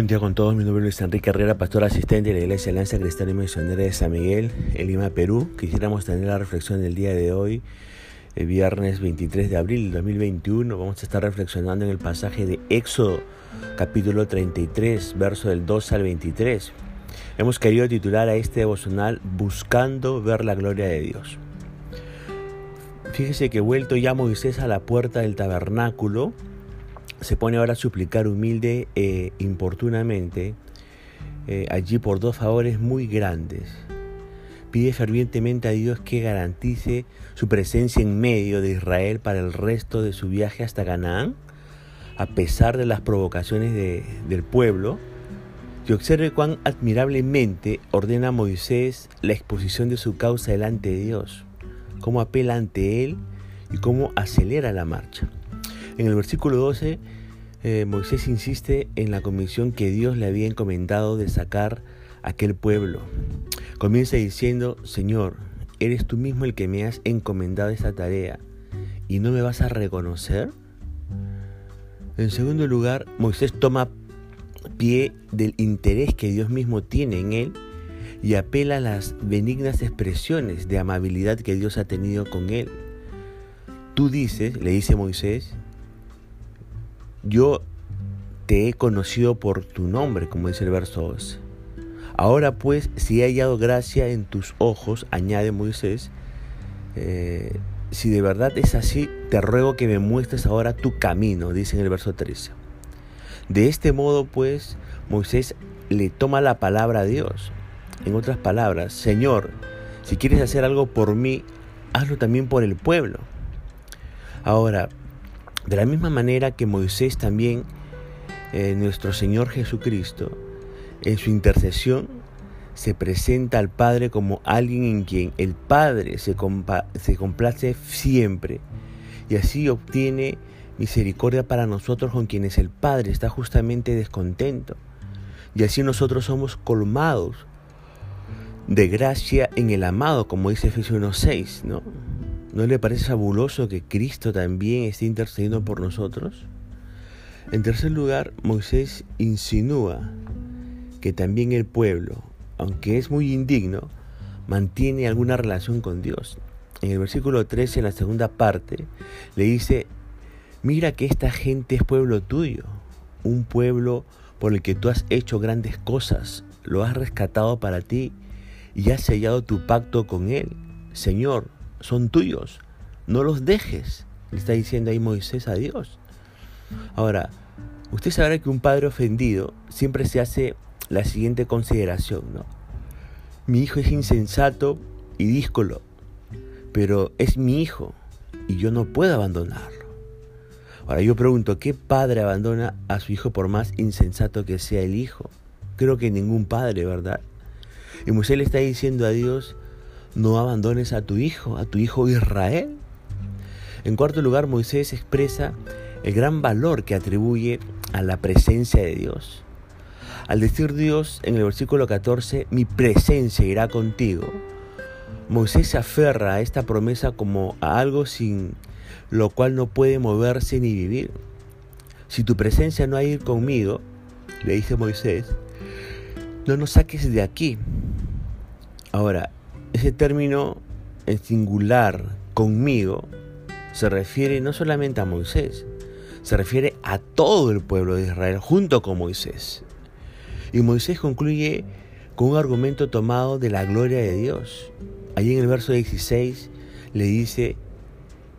Buen día con todos, mi nombre es Enrique Herrera, pastor asistente de la Iglesia Alianza Cristiana y Misionera de San Miguel, en Lima, Perú. Quisiéramos tener la reflexión del día de hoy, el viernes 23 de abril del 2021. Vamos a estar reflexionando en el pasaje de Éxodo, capítulo 33, verso del 2 al 23. Hemos querido titular a este devocional Buscando ver la gloria de Dios. Fíjese que vuelto ya Moisés a la puerta del tabernáculo, se pone ahora a suplicar humilde e importunamente eh, allí por dos favores muy grandes. Pide fervientemente a Dios que garantice su presencia en medio de Israel para el resto de su viaje hasta Canaán, a pesar de las provocaciones del pueblo, y observe cuán admirablemente ordena Moisés la exposición de su causa delante de Dios, cómo apela ante él y cómo acelera la marcha. En el versículo 12, eh, Moisés insiste en la comisión que Dios le había encomendado de sacar aquel pueblo. Comienza diciendo, Señor, eres tú mismo el que me has encomendado esta tarea y no me vas a reconocer. En segundo lugar, Moisés toma pie del interés que Dios mismo tiene en él y apela a las benignas expresiones de amabilidad que Dios ha tenido con él. Tú dices, le dice Moisés, yo te he conocido por tu nombre, como dice el verso 12. Ahora pues, si he hallado gracia en tus ojos, añade Moisés, eh, si de verdad es así, te ruego que me muestres ahora tu camino, dice en el verso 13. De este modo, pues, Moisés le toma la palabra a Dios. En otras palabras, Señor, si quieres hacer algo por mí, hazlo también por el pueblo. Ahora, de la misma manera que Moisés también, eh, nuestro Señor Jesucristo, en su intercesión, se presenta al Padre como alguien en quien el Padre se, complace siempre y así obtiene misericordia para nosotros con quienes el Padre está justamente descontento. Y así nosotros somos colmados de gracia en el amado, como dice Efesios 1.6, ¿no? ¿No le parece fabuloso que Cristo también esté intercediendo por nosotros? En tercer lugar, Moisés insinúa que también el pueblo, aunque es muy indigno, mantiene alguna relación con Dios. En el versículo 13, en la segunda parte, le dice, mira que esta gente es pueblo tuyo, un pueblo por el que tú has hecho grandes cosas, lo has rescatado para ti y has sellado tu pacto con él. Señor, son tuyos, no los dejes, le está diciendo ahí Moisés a Dios. Ahora, usted sabrá que un padre ofendido siempre se hace la siguiente consideración, ¿no? Mi hijo es insensato y díscolo, pero es mi hijo y yo no puedo abandonarlo. Ahora yo pregunto, ¿qué padre abandona a su hijo por más insensato que sea el hijo? Creo que ningún padre, ¿verdad? Y Moisés le está diciendo a Dios, no abandones a tu hijo, a tu hijo Israel. En cuarto lugar, Moisés expresa el gran valor que atribuye a la presencia de Dios. Al decir Dios en el versículo 14, mi presencia irá contigo, Moisés se aferra a esta promesa como a algo sin lo cual no puede moverse ni vivir. Si tu presencia no ha ir conmigo, le dice Moisés, no nos saques de aquí. Ahora, ese término en singular, conmigo, se refiere no solamente a Moisés, se refiere a todo el pueblo de Israel junto con Moisés. Y Moisés concluye con un argumento tomado de la gloria de Dios. Allí en el verso 16 le dice,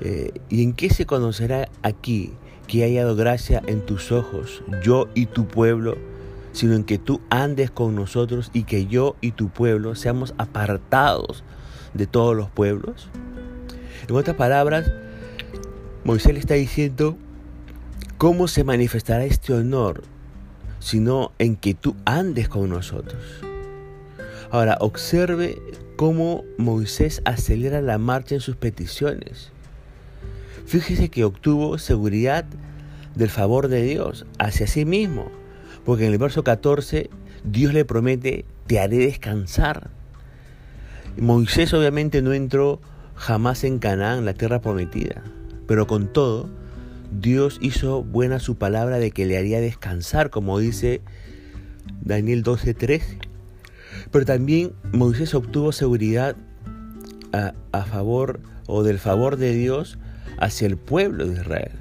eh, ¿y en qué se conocerá aquí que haya dado gracia en tus ojos, yo y tu pueblo? Sino en que tú andes con nosotros y que yo y tu pueblo seamos apartados de todos los pueblos. En otras palabras, Moisés le está diciendo, ¿cómo se manifestará este honor sino en que tú andes con nosotros? Ahora, observe cómo Moisés acelera la marcha en sus peticiones. Fíjese que obtuvo seguridad del favor de Dios hacia sí mismo porque en el verso 14 Dios le promete, te haré descansar. Moisés obviamente no entró jamás en Canaán, la tierra prometida, pero con todo, Dios hizo buena su palabra de que le haría descansar, como dice Daniel 12:13. Pero también Moisés obtuvo seguridad a, favor o del favor de Dios hacia el pueblo de Israel,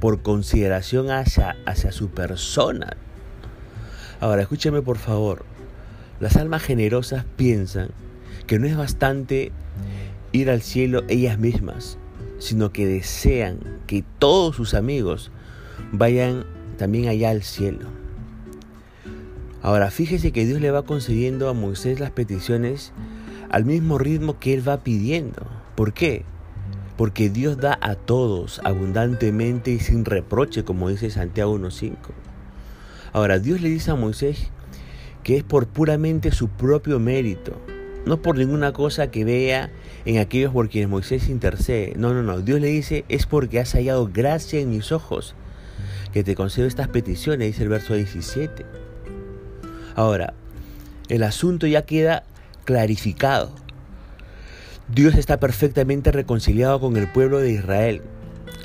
por consideración hacia, hacia su persona. Ahora, escúcheme por favor, las almas generosas piensan que no es bastante ir al cielo ellas mismas, sino que desean que todos sus amigos vayan también allá al cielo. Ahora, fíjese que Dios le va concediendo a Moisés las peticiones al mismo ritmo que él va pidiendo. ¿Por qué? Porque Dios da a todos abundantemente y sin reproche, como dice Santiago 1.5. Ahora, Dios le dice a Moisés que es por puramente su propio mérito, no por ninguna cosa que vea en aquellos por quienes Moisés intercede. No, no, no. Dios le dice, es porque has hallado gracia en mis ojos que te concedo estas peticiones, dice el verso 17. Ahora, el asunto ya queda clarificado. Dios está perfectamente reconciliado con el pueblo de Israel.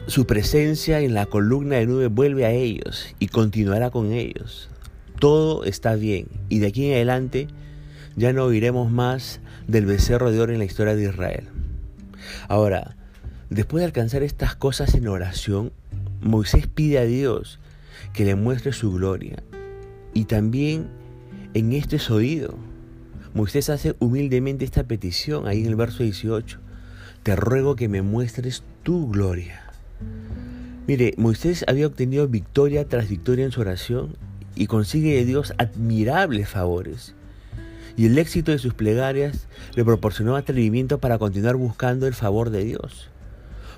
Su presencia en la columna de nube vuelve a ellos y continuará con ellos. Todo está bien y de aquí en adelante ya no oiremos más del becerro de oro en la historia de Israel. Ahora, después de alcanzar estas cosas en oración, Moisés pide a Dios que le muestre su gloria. Y también en esto es oído. Moisés hace humildemente esta petición ahí en el verso 18. Te ruego que me muestres tu gloria. Mire, Moisés había obtenido victoria tras victoria en su oración y consigue de Dios admirables favores. Y el éxito de sus plegarias le proporcionó atrevimiento para continuar buscando el favor de Dios.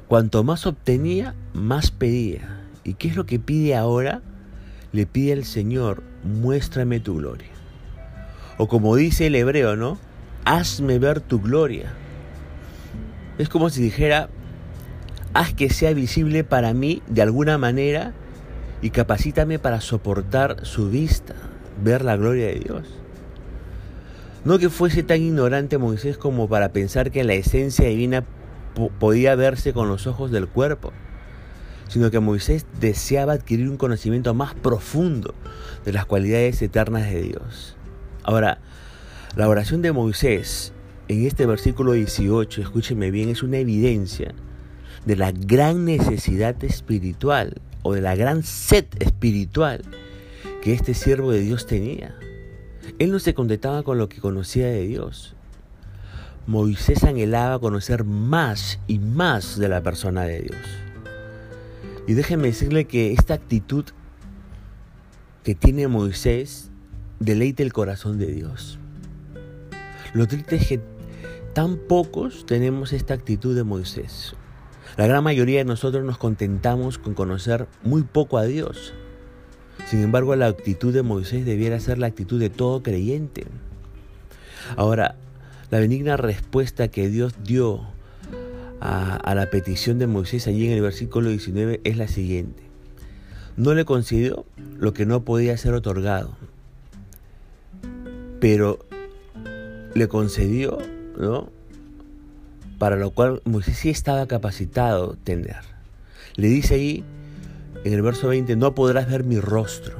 Cuanto más obtenía, más pedía. ¿Y qué es lo que pide ahora? Le pide al Señor, muéstrame tu gloria. O como dice el hebreo, ¿no? Hazme ver tu gloria. Es como si dijera, haz que sea visible para mí de alguna manera y capacítame para soportar su vista, ver la gloria de Dios. No que fuese tan ignorante Moisés como para pensar que la esencia divina podía verse con los ojos del cuerpo, sino que Moisés deseaba adquirir un conocimiento más profundo de las cualidades eternas de Dios. Ahora, la oración de Moisés en este versículo 18, escúcheme bien, es una evidencia de la gran necesidad espiritual o de la gran sed espiritual que este siervo de Dios tenía. Él no se contentaba con lo que conocía de Dios. Moisés anhelaba conocer más y más de la persona de Dios. Y déjenme decirle que esta actitud que tiene Moisés deleite el corazón de Dios. Lo triste es que tan pocos tenemos esta actitud de Moisés. La gran mayoría de nosotros nos contentamos con conocer muy poco a Dios. Sin embargo, la actitud de Moisés debiera ser la actitud de todo creyente. Ahora, la benigna respuesta que Dios dio a, la petición de Moisés allí en el versículo 19 es la siguiente. No le concedió lo que no podía ser otorgado, pero le concedió, ¿no? Para lo cual Moisés sí estaba capacitado tener. Le dice ahí en el verso 20, no podrás ver mi rostro.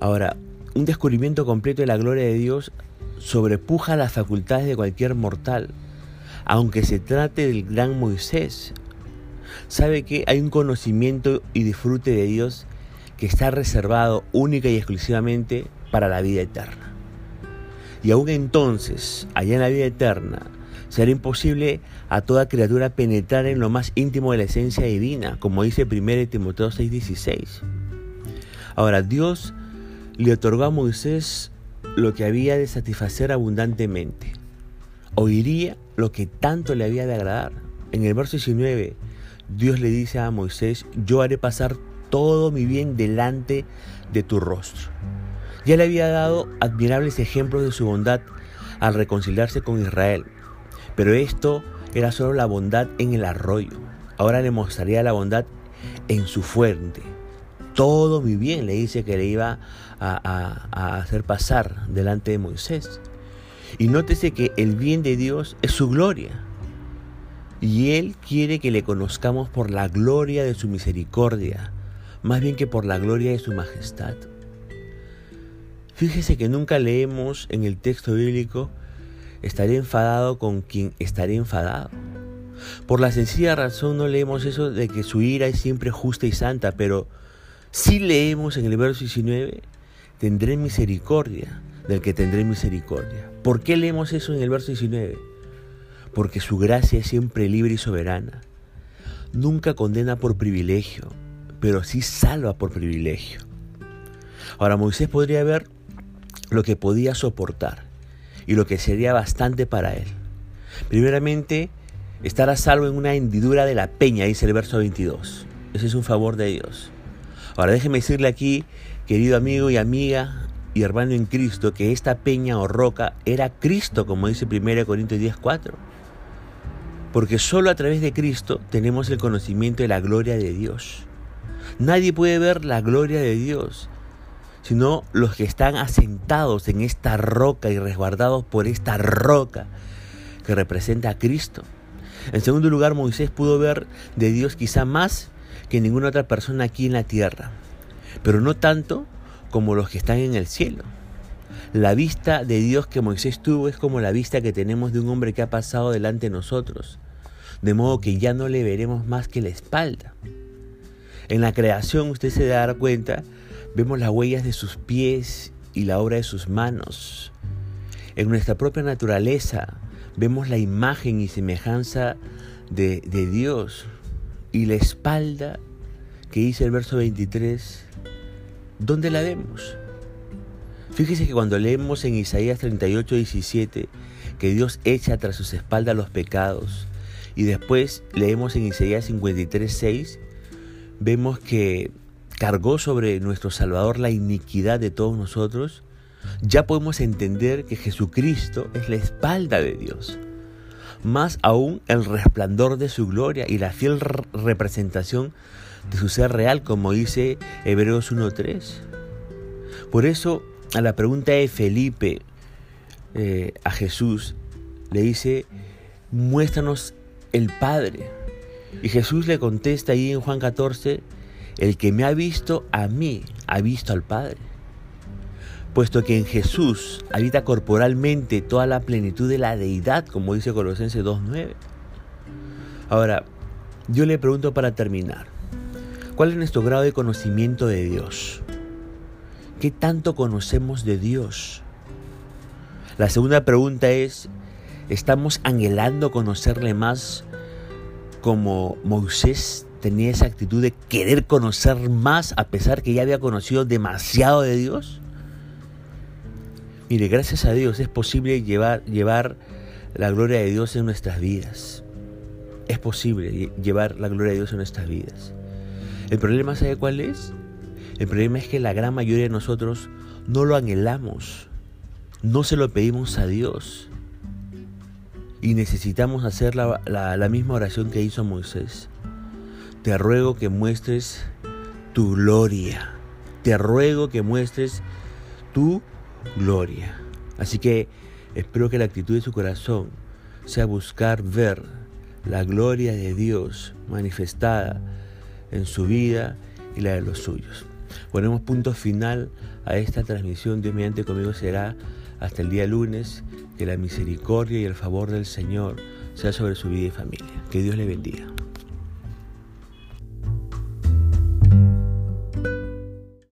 Ahora, un descubrimiento completo de la gloria de Dios sobrepuja las facultades de cualquier mortal, aunque se trate del gran Moisés. Sabe que hay un conocimiento y disfrute de Dios que está reservado única y exclusivamente para la vida eterna. Y aún entonces, allá en la vida eterna, será imposible a toda criatura penetrar en lo más íntimo de la esencia divina, como dice 1 Timoteo 6:16. Ahora, Dios le otorgó a Moisés lo que había de satisfacer abundantemente. Oiría lo que tanto le había de agradar. En el verso 19, Dios le dice a Moisés, yo haré pasar todo mi bien delante de tu rostro. Ya le había dado admirables ejemplos de su bondad al reconciliarse con Israel, pero esto era solo la bondad en el arroyo. Ahora le mostraría la bondad en su fuente. Todo mi bien le dice que le iba a, a hacer pasar delante de Moisés. Y nótese que el bien de Dios es su gloria. Y Él quiere que le conozcamos por la gloria de su misericordia, más bien que por la gloria de su majestad. Fíjese que nunca leemos en el texto bíblico, estaré enfadado con quien estaré enfadado. Por la sencilla razón no leemos eso de que su ira es siempre justa y santa, pero sí leemos en el verso 19, tendré misericordia del que tendré misericordia. ¿Por qué leemos eso en el verso 19? Porque su gracia es siempre libre y soberana. Nunca condena por privilegio, pero sí salva por privilegio. Ahora Moisés podría ver lo que podía soportar y lo que sería bastante para él. Primeramente, estar a salvo en una hendidura de la peña, dice el verso 22. Ese es un favor de Dios. Ahora déjeme decirle aquí, querido amigo y amiga y hermano en Cristo, que esta peña o roca era Cristo, como dice 1 Corintios 10:4. Porque solo a través de Cristo tenemos el conocimiento de la gloria de Dios. Nadie puede ver la gloria de Dios sino los que están asentados en esta roca y resguardados por esta roca que representa a Cristo. En segundo lugar, Moisés pudo ver de Dios quizá más que ninguna otra persona aquí en la tierra, pero no tanto como los que están en el cielo. La vista de Dios que Moisés tuvo es como la vista que tenemos de un hombre que ha pasado delante de nosotros, de modo que ya no le veremos más que la espalda. En la creación usted se dará cuenta Vemos las huellas de sus pies y la obra de sus manos. En nuestra propia naturaleza vemos la imagen y semejanza de, Dios. Y la espalda que dice el verso 23, ¿dónde la vemos? Fíjese que cuando leemos en Isaías 38, 17, que Dios echa tras sus espaldas los pecados, y después leemos en Isaías 53, 6, vemos que cargó sobre nuestro Salvador la iniquidad de todos nosotros, ya podemos entender que Jesucristo es la espalda de Dios. Más aún el resplandor de su gloria y la fiel representación de su ser real, como dice Hebreos 1.3. Por eso, a la pregunta de Felipe eh, a Jesús, le dice, muéstranos el Padre. Y Jesús le contesta ahí en Juan 14, el que me ha visto a mí, ha visto al Padre. Puesto que en Jesús habita corporalmente toda la plenitud de la deidad, como dice Colosenses 2.9. Ahora, yo le pregunto para terminar, ¿cuál es nuestro grado de conocimiento de Dios? ¿Qué tanto conocemos de Dios? La segunda pregunta es, ¿estamos anhelando conocerle más como Moisés tenía esa actitud de querer conocer más a pesar que ya había conocido demasiado de Dios? Mire, gracias a Dios es posible llevar, llevar la gloria de Dios en nuestras vidas. Es posible llevar la gloria de Dios en nuestras vidas. El problema, ¿sabe cuál es? El problema es que la gran mayoría de nosotros no lo anhelamos, no se lo pedimos a Dios. Y necesitamos hacer la, la misma oración que hizo Moisés. Te ruego que muestres tu gloria. Te ruego que muestres tu gloria. Así que espero que la actitud de su corazón sea buscar ver la gloria de Dios manifestada en su vida y la de los suyos. Ponemos punto final a esta transmisión. Dios mediante conmigo será hasta el día lunes. Que la misericordia y el favor del Señor sea sobre su vida y familia. Que Dios le bendiga.